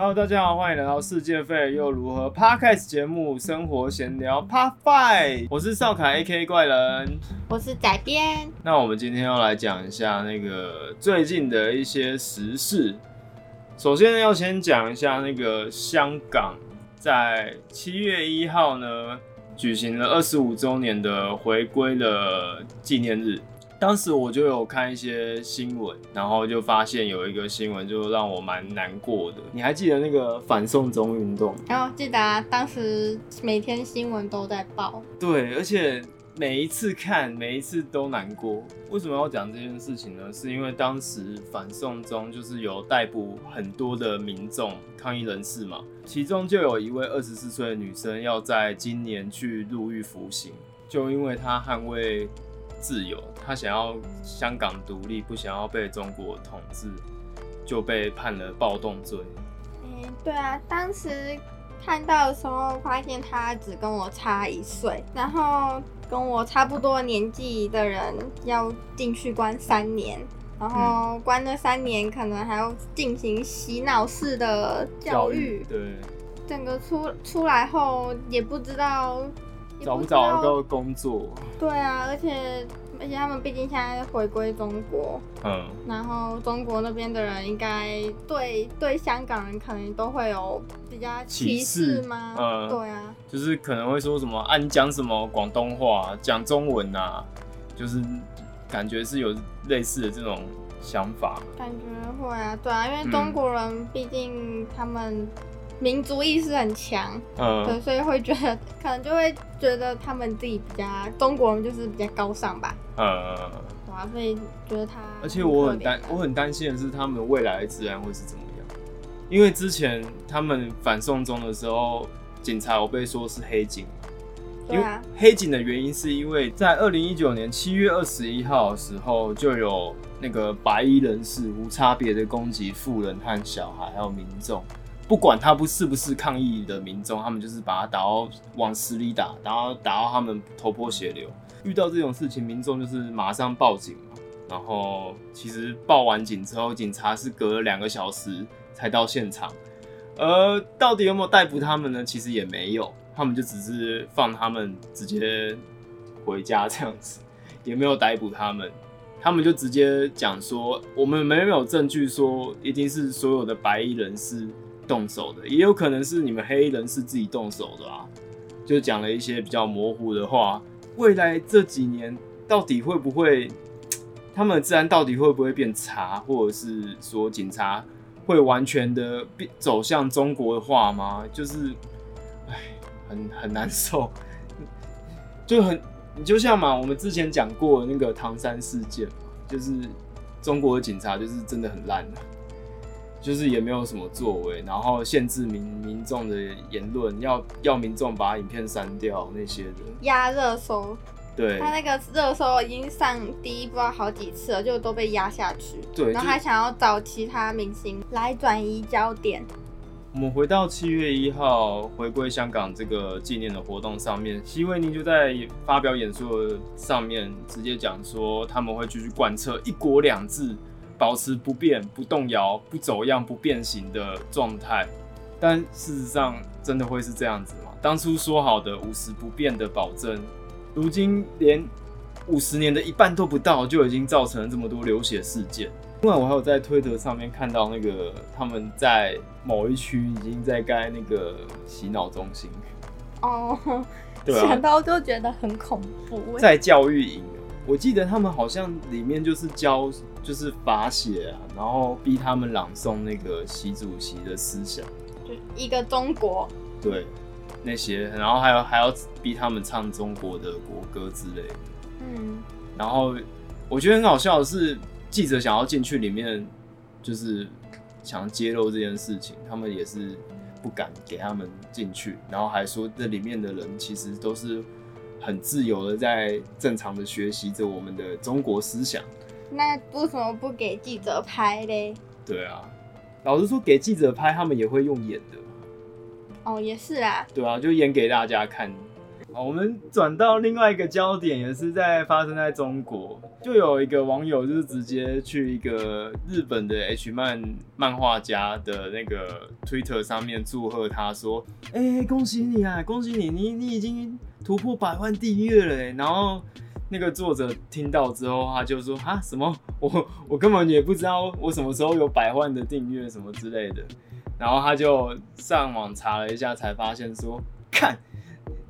Hello，大家好，欢迎来到世界费又如何 Podcast 节目生活闲聊 Part Five，我是少凯 AK 怪人。我是仔编，那我们今天要来讲一下那个最近的一些时事。首先要先讲一下那个香港在七月一号呢举行了二十五周年的回归的纪念日。当时我就有看一些新闻，然后就发现有一个新闻就让我蛮难过的。你还记得那个反送中运动？然后记得啊，当时每天新闻都在报。对，而且每一次看，每一次都难过。为什么要讲这件事情呢？是因为当时反送中就是有逮捕很多的民众抗议人士嘛，其中就有一位二十四岁的女生要在今年去入狱服刑，就因为她捍卫。自由，他想要香港独立，不想要被中国统治，就被判了暴动罪。嗯，对啊，当时看到的时候，发现他只跟我差一岁，然后跟我差不多年纪的人要进去关三年，然后关了三年，可能还要进行洗脑式的教育。对，整个出出来后也不知道。找不找到工作？对啊，而且而且他们毕竟现在回归中国，嗯，然后中国那边的人应该对对香港人可能都会有比较歧视吗？嗯，对啊，就是可能会说什么啊，你讲什么广东话，讲中文啊，就是感觉是有类似的这种想法。感觉会啊，对啊，因为中国人毕竟他们。民族意识很强，嗯，对，所以会觉得可能就会觉得他们自己比较中国人就是比较高尚吧，嗯，哇，所以觉得他，而且我很担我很担心的是他们未来的治安会是怎么样，因为之前他们反送中的时候，警察有被说是黑警，对啊，黑警的原因是因为在二零一九年七月二十一号的时候就有那个白衣人士无差别的攻击富人和小孩还有民众。不管他不是不是抗议的民众，他们就是把他打到往死里打，然后打到他们头破血流。遇到这种事情，民众就是马上报警嘛。然后其实报完警之后，警察是隔了两个小时才到现场。而到底有没有逮捕他们呢？其实也没有，他们就只是放他们直接回家这样子，也没有逮捕他们。他们就直接讲说，我们没有证据说一定是所有的白衣人士。动手的也有可能是你们黑人是自己动手的啊，就讲了一些比较模糊的话。未来这几年到底会不会，他们的治安到底会不会变差，或者是说警察会完全的变走向中国化吗？就是，哎，很很难受，就很你就像嘛，我们之前讲过那个唐山事件嘛，就是中国的警察就是真的很烂的。就是也没有什么作为，然后限制民民众的言论，要要民众把影片删掉那些的，压热搜。对，他那个热搜已经上第一不知道好几次了，就都被压下去。对，然后还想要找其他明星来转移焦点。我们回到七月一号回归香港这个纪念的活动上面，希维尼就在发表演说上面直接讲说，他们会继续贯彻一国两制。保持不变、不动摇、不走样、不变形的状态，但事实上真的会是这样子吗？当初说好的五十不变的保证，如今连五十年的一半都不到，就已经造成了这么多流血事件。另外，我还有在推特上面看到那个他们在某一区已经在盖那个洗脑中心。哦对，想到就觉得很恐怖。在教育营。我记得他们好像里面就是教，就是法写啊，然后逼他们朗诵那个习主席的思想，就一个中国，对，那些，然后还有还要逼他们唱中国的国歌之类的，嗯，然后我觉得很好笑的是，记者想要进去里面，就是想揭露这件事情，他们也是不敢给他们进去，然后还说这里面的人其实都是。很自由的在正常的学习着我们的中国思想。那为什么不给记者拍嘞？对啊，老实说，给记者拍，他们也会用演的。哦，也是啊。对啊，就演给大家看。好，我们转到另外一个焦点，也是在发生在中国，就有一个网友就是直接去一个日本的 H 漫漫画家的那个 Twitter 上面祝贺他说：“哎、恭喜你啊，恭喜你，你你已经突破百万订阅了。”然后那个作者听到之后，他就说：“啊，什么？我我根本也不知道我什么时候有百万的订阅什么之类的。”然后他就上网查了一下，才发现说：“看。”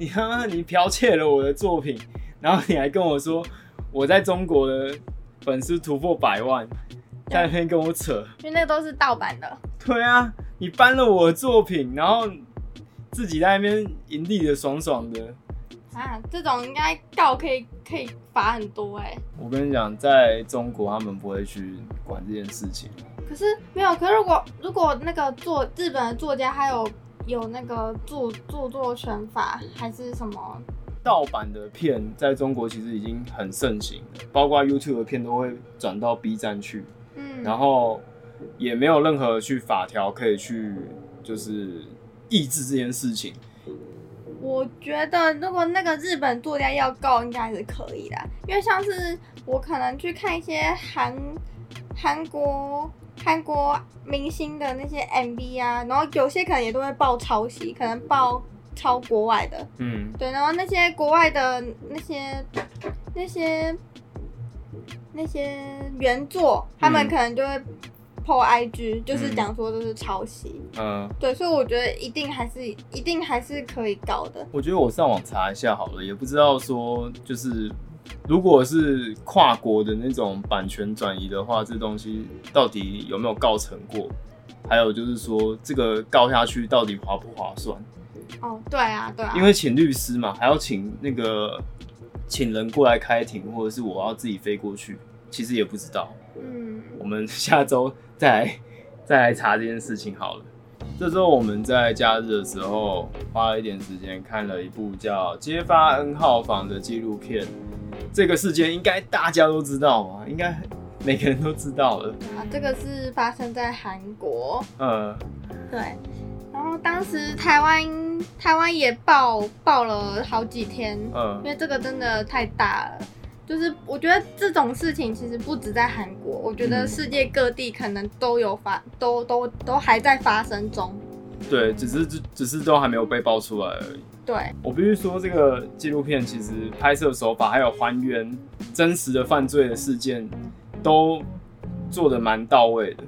你他妈你剽窃了我的作品，然后你还跟我说我在中国的粉丝突破百万，在那边跟我扯。因为那都是盗版的。对啊，你搬了我的作品，然后自己在那边盈利的爽爽的。啊，这种应该告可以可以罚很多哎、我跟你讲，在中国他们不会去管这件事情。可是没有，可是如果如果那个作日本的作家还有有那个著著作权法还是什么，盗版的片在中国其实已经很盛行了，包括 YouTube 的片都会转到 B 站去。嗯，然后也没有任何去法条可以去就是抑制这件事情。我觉得如果那个日本作家要告，应该是可以的，因为像是我可能去看一些韩韩国韩国明星的那些 MV 啊，然后有些可能也都会报抄袭，可能报抄国外的，嗯，对，然后那些国外的那些那些那些原作，他们嗯可能就会 po IG，就是嗯讲说这是抄袭。嗯，对，所以我觉得一定还是一定还是可以搞的。我觉得我上网查一下好了，也不知道说就是如果是跨国的那种版权转移的话，这东西到底有没有告成过？还有就是说，这个告下去到底划不划算？哦，对啊，对啊，因为请律师嘛，还要请那个请人过来开庭，或者是我要自己飞过去，其实也不知道。嗯，我们下周再来再来查这件事情好了。这周我们在假日的时候花了一点时间看了一部叫《揭发 N 号房》的纪录片。这个事件应该大家都知道嘛，应该每个人都知道了。啊，这个是发生在韩国，呃，对。然后当时台湾台湾也爆爆了好几天，嗯因为这个真的太大了。就是我觉得这种事情其实不止在韩国，我觉得嗯世界各地可能都有发，都都都还在发生中。对，只是只只是都还没有被爆出来而已。对，我必须说，这个纪录片其实拍摄手法还有还原真实的犯罪的事件，都做的蛮到位的。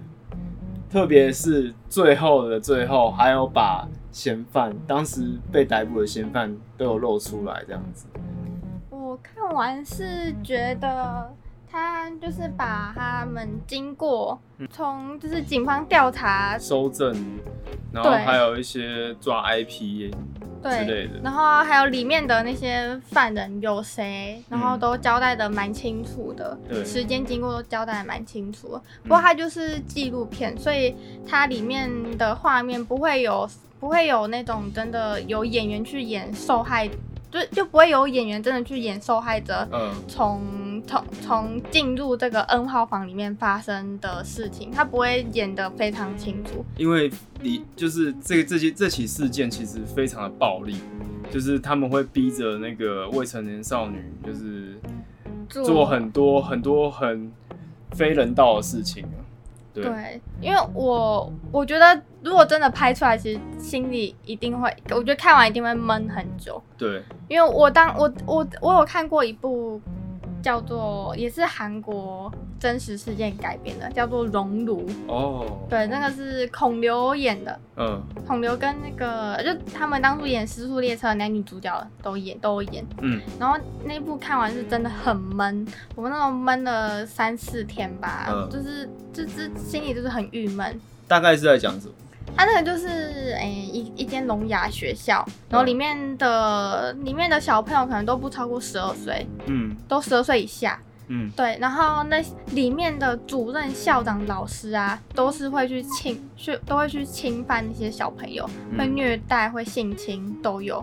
特别是最后的最后，还有把嫌犯当时被逮捕的嫌犯都有露出来，这样子。我看完是觉得他就是把他们经过从就是警方调查收证，然后还有一些抓 IP 之对，类的。然后还有里面的那些犯人有谁，然后都交代的蛮清楚的，对时间经过都交代的蛮清楚的。不过它就是纪录片，所以它里面的画面不会有不会有那种真的有演员去演受害，就就不会有演员真的去演受害者，嗯，从从从进入这个 N 号房里面发生的事情，他不会演得非常清楚。因为你就是这个这些这起事件其实非常的暴力，就是他们会逼着那个未成年少女，就是做很多很多很非人道的事情啊。对，对，因为我我觉得如果真的拍出来，其实心里一定会，我觉得看完一定会闷很久。对，因为我当我我我有看过一部叫做也是韩国真实事件改编的，叫做《熔炉》。哦，对，那个是孔刘演的，嗯孔刘跟那个就他们当初演《失速列车》男女主角都演都演。嗯，然后那部看完是真的很闷，我们那种闷了三四天吧，嗯就是就是心里就是很郁闷。大概是在讲什么？它那个就是诶、一一间聋哑学校，然后里面的、里面的小朋友可能都不超过十二岁，嗯都十二岁以下。嗯对，然后那里面的主任、校长、老师啊，都是会去侵去都会去侵犯那些小朋友，会嗯，虐待、会性侵都有。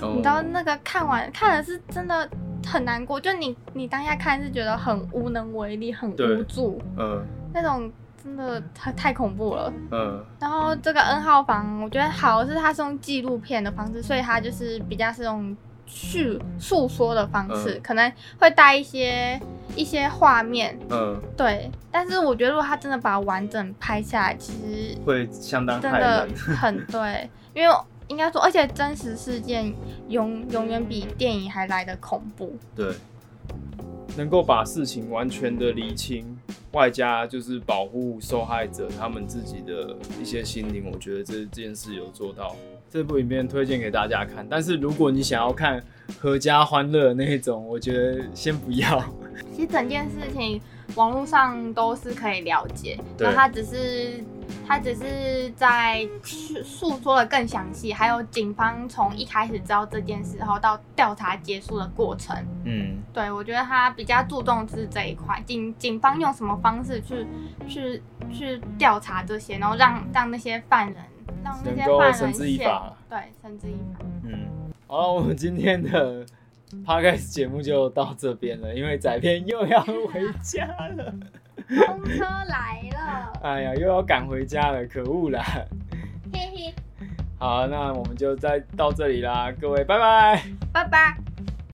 哦你知道那个看完看了是真的很难过，就你你当下看是觉得很无能为力、很对无助，嗯那种真的太太恐怖了。嗯然后这个 N 号房，我觉得好是它是用纪录片的方式，所以它就是比较是用叙诉说的方式，嗯可能会带一些一些画面，嗯，对。但是我觉得如果他真的把它完整拍下来，其实会相当害真的人。很对，因为应该说，而且真实事件永永远比电影还来的恐怖。对，能够把事情完全的理清，外加就是保护受害者他们自己的一些心灵，我觉得这这件事有做到。这部影片推荐给大家看，但是如果你想要看合家欢乐那一种，我觉得先不要。其实整件事情网络上都是可以了解，对然后他只是他只是在诉诉说的更详细，还有警方从一开始知道这件事后到调查结束的过程。嗯，对我觉得他比较注重是这一块，警警方用什么方式去去去调查这些，然后让让那些犯人让那些犯人绳之以法对，绳之以法。嗯，好了，我们今天的 podcast 节目就到这边了，因为仔片又要回家了，公车来了，哎呀，又要赶回家了，可恶啦！嘿嘿，好，那我们就再到这里啦，各位，拜拜。拜拜。